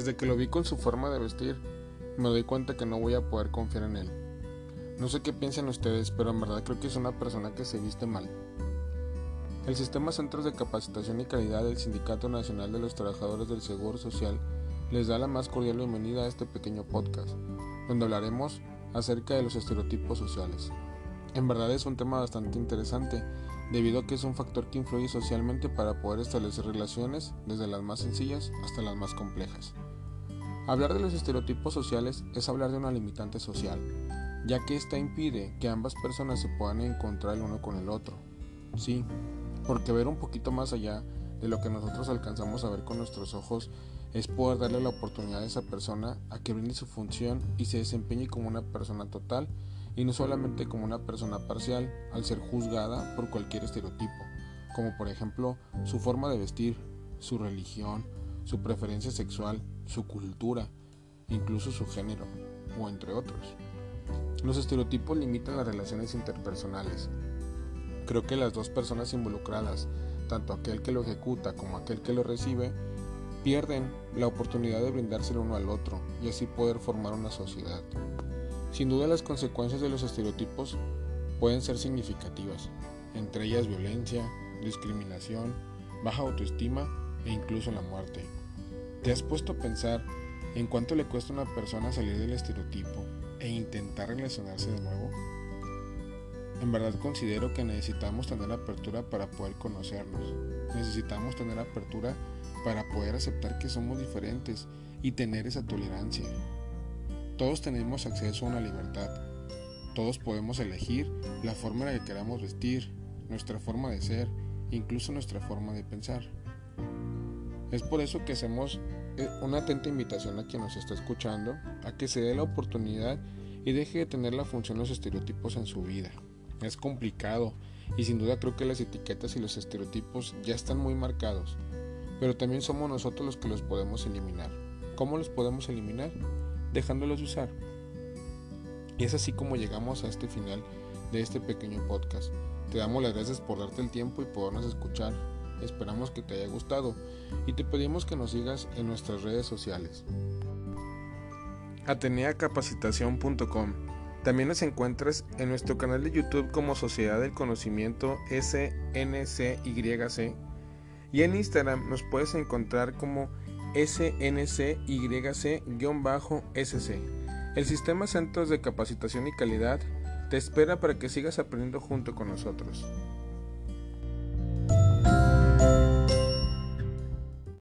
Desde que lo vi con su forma de vestir, me doy cuenta que no voy a poder confiar en él. No sé qué piensan ustedes, pero en verdad creo que es una persona que se viste mal. El Sistema Centros de Capacitación y Calidad del Sindicato Nacional de los Trabajadores del Seguro Social les da la más cordial bienvenida a este pequeño podcast, donde hablaremos acerca de los estereotipos sociales. En verdad es un tema bastante interesante, debido a que es un factor que influye socialmente para poder establecer relaciones desde las más sencillas hasta las más complejas. Hablar de los estereotipos sociales es hablar de una limitante social, ya que ésta impide que ambas personas se puedan encontrar el uno con el otro. Sí, porque ver un poquito más allá de lo que nosotros alcanzamos a ver con nuestros ojos es poder darle la oportunidad a esa persona a que brinde su función y se desempeñe como una persona total y no solamente como una persona parcial al ser juzgada por cualquier estereotipo, como por ejemplo su forma de vestir, su religión, su preferencia sexual, su cultura, incluso su género, o entre otros. Los estereotipos limitan las relaciones interpersonales. Creo que las dos personas involucradas, tanto aquel que lo ejecuta como aquel que lo recibe, pierden la oportunidad de brindarse el uno al otro y así poder formar una sociedad. Sin duda las consecuencias de los estereotipos pueden ser significativas, entre ellas violencia, discriminación, baja autoestima e incluso la muerte. ¿Te has puesto a pensar en cuánto le cuesta a una persona salir del estereotipo e intentar relacionarse de nuevo? En verdad considero que necesitamos tener apertura para poder conocernos. Necesitamos tener apertura para poder aceptar que somos diferentes y tener esa tolerancia. Todos tenemos acceso a una libertad. Todos podemos elegir la forma en la que queramos vestir, nuestra forma de ser, incluso nuestra forma de pensar. Es por eso que hacemos eh, una atenta invitación a quien nos está escuchando a que se dé la oportunidad y deje de tener la función los estereotipos en su vida. Es complicado y sin duda creo que las etiquetas y los estereotipos ya están muy marcados, pero también somos nosotros los que los podemos eliminar. ¿Cómo los podemos eliminar? dejándolos usar. Y es así como llegamos a este final de este pequeño podcast. Te damos las gracias por darte el tiempo y podernos escuchar. Esperamos que te haya gustado y te pedimos que nos sigas en nuestras redes sociales. Ateneacapacitación.com También nos encuentras en nuestro canal de YouTube como Sociedad del Conocimiento SNCYC y en Instagram nos puedes encontrar como SNCYC-SC. El Sistema Centros de Capacitación y Calidad te espera para que sigas aprendiendo junto con nosotros.